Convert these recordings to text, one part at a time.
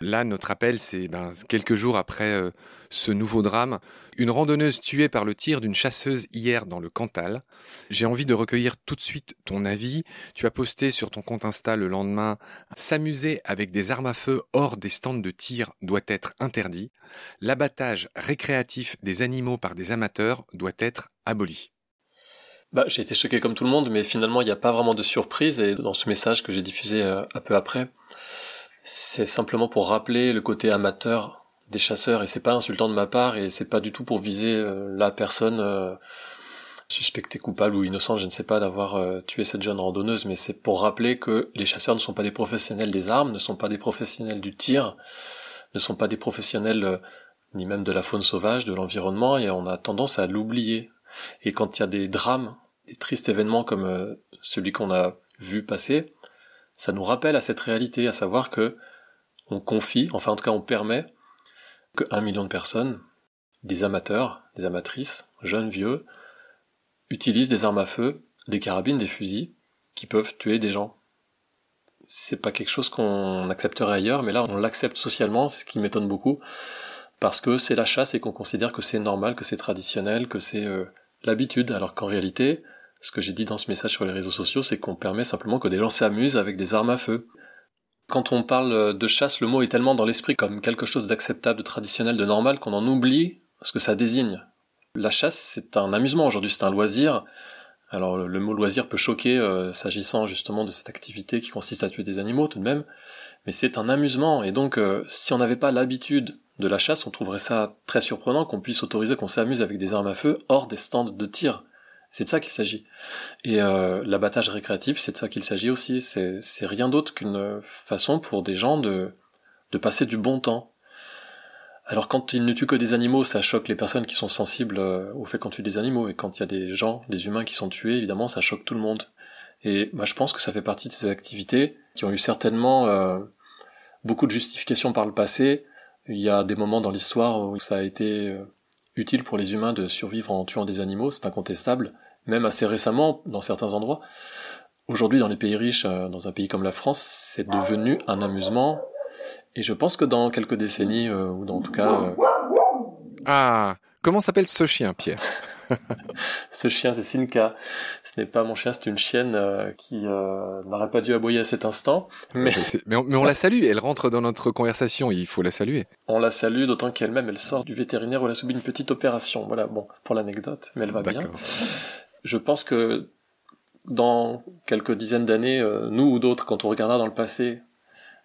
Là, notre appel, c'est ben, quelques jours après euh, ce nouveau drame. Une randonneuse tuée par le tir d'une chasseuse hier dans le Cantal. J'ai envie de recueillir tout de suite ton avis. Tu as posté sur ton compte Insta le lendemain S'amuser avec des armes à feu hors des stands de tir doit être interdit. L'abattage récréatif des animaux par des amateurs doit être aboli. Bah, j'ai été choqué comme tout le monde, mais finalement, il n'y a pas vraiment de surprise. Et dans ce message que j'ai diffusé euh, un peu après, c'est simplement pour rappeler le côté amateur des chasseurs. Et c'est pas insultant de ma part, et c'est pas du tout pour viser euh, la personne euh, suspectée coupable ou innocente, je ne sais pas, d'avoir tué cette jeune randonneuse. Mais c'est pour rappeler que les chasseurs ne sont pas des professionnels des armes, ne sont pas des professionnels du tir, ne sont pas des professionnels ni même de la faune sauvage, de l'environnement, et on a tendance à l'oublier et quand il y a des drames, des tristes événements comme euh, celui qu'on a vu passer, ça nous rappelle à cette réalité, à savoir que on confie, enfin en tout cas on permet que un million de personnes, des amateurs, des amatrices, jeunes, vieux, utilisent des armes à feu, des carabines, des fusils, qui peuvent tuer des gens. C'est pas quelque chose qu'on accepterait ailleurs, mais là on l'accepte socialement, ce qui m'étonne beaucoup, parce que c'est la chasse et qu'on considère que c'est normal, que c'est traditionnel, que c'est euh, l'habitude, alors qu'en réalité, ce que j'ai dit dans ce message sur les réseaux sociaux, c'est qu'on permet simplement que des gens s'amusent avec des armes à feu. Quand on parle de chasse, le mot est tellement dans l'esprit comme quelque chose d'acceptable, de traditionnel, de normal, qu'on en oublie ce que ça désigne. La chasse, c'est un amusement aujourd'hui, c'est un loisir. Alors le, mot loisir peut choquer euh, s'agissant justement de cette activité qui consiste à tuer des animaux tout de même, mais c'est un amusement, et donc euh, si on n'avait pas l'habitude de la chasse, on trouverait ça très surprenant qu'on puisse autoriser qu'on s'amuse avec des armes à feu hors des stands de tir. C'est de ça qu'il s'agit. Et euh, l'abattage récréatif, c'est de ça qu'il s'agit aussi. C'est rien d'autre qu'une façon pour des gens de, de passer du bon temps. Alors quand ils ne tuent que des animaux, ça choque les personnes qui sont sensibles euh, au fait qu'on tue des animaux. Et quand il y a des gens, des humains qui sont tués, évidemment, ça choque tout le monde. Et moi, je pense que ça fait partie de ces activités qui ont eu certainement euh, beaucoup de justifications par le passé, il y a des moments dans l'histoire où ça a été utile pour les humains de survivre en tuant des animaux, c'est incontestable, même assez récemment dans certains endroits. Aujourd'hui, dans les pays riches, euh, dans un pays comme la France, c'est devenu un amusement. Et je pense que dans quelques décennies, euh, ou dans, en tout cas... Ah, comment s'appelle ce chien, Pierre? Ce chien, c'est Sinka. Ce n'est pas mon chien, c'est une chienne euh, qui euh, n'aurait pas dû aboyer à cet instant. Mais, mais, on, la salue, elle rentre dans notre conversation, il faut la saluer. On la salue, d'autant qu'elle-même, elle sort du vétérinaire où elle a subi une petite opération. Voilà, bon, pour l'anecdote, mais elle va bien. Je pense que dans quelques dizaines d'années, euh, nous ou d'autres, quand on regardera dans le passé,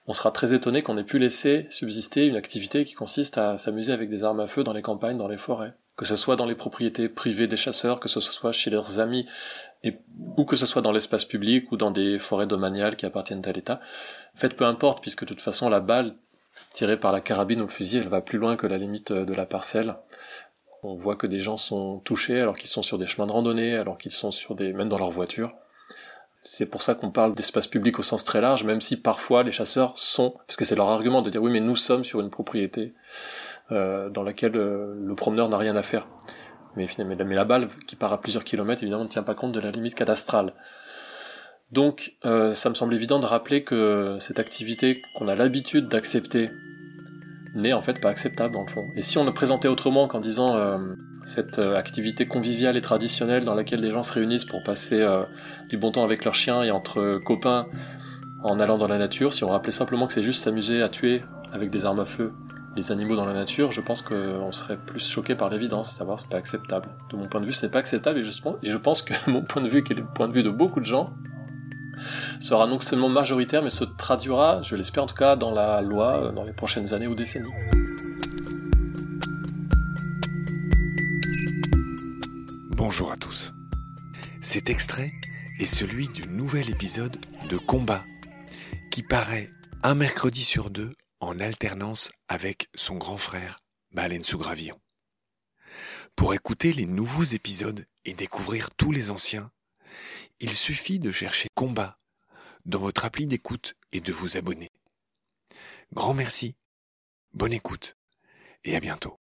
on sera très étonné qu'on ait pu laisser subsister une activité qui consiste à s'amuser avec des armes à feu dans les campagnes, dans les forêts que ce soit dans les propriétés privées des chasseurs, que ce soit chez leurs amis, ou que ce soit dans l'espace public ou dans des forêts domaniales qui appartiennent à l'État. En fait, peu importe, puisque de toute façon, la balle tirée par la carabine ou le fusil, elle va plus loin que la limite de la parcelle. On voit que des gens sont touchés alors qu'ils sont sur des chemins de randonnée, alors qu'ils sont sur des, même dans leur voiture. C'est pour ça qu'on parle d'espace public au sens très large, même si parfois les chasseurs sont, parce que c'est leur argument de dire oui mais nous sommes sur une propriété. Euh, dans laquelle euh, le promeneur n'a rien à faire. Mais, mais, mais la balle qui part à plusieurs kilomètres, évidemment, ne tient pas compte de la limite cadastrale. Donc, euh, ça me semble évident de rappeler que cette activité qu'on a l'habitude d'accepter n'est en fait pas acceptable dans le fond. Et si on le présentait autrement qu'en disant cette activité conviviale et traditionnelle dans laquelle les gens se réunissent pour passer du bon temps avec leurs chiens et entre copains en allant dans la nature, si on rappelait simplement que c'est juste s'amuser à tuer avec des armes à feu les animaux dans la nature, je pense qu'on serait plus choqué par l'évidence, savoir c'est pas acceptable. De mon point de vue, c'est pas acceptable et et je pense que mon point de vue, qui est le point de vue de beaucoup de gens, sera non seulement majoritaire, mais se traduira, je l'espère en tout cas, dans la loi euh, dans les prochaines années ou décennies. Bonjour à tous. Cet extrait est celui du nouvel épisode de Combat, qui paraît un mercredi sur deux en alternance avec son grand frère, Baleine sous. Pour écouter les nouveaux épisodes et découvrir tous les anciens, il suffit de chercher Combat dans votre appli d'écoute et de vous abonner. Grand merci, bonne écoute et à bientôt.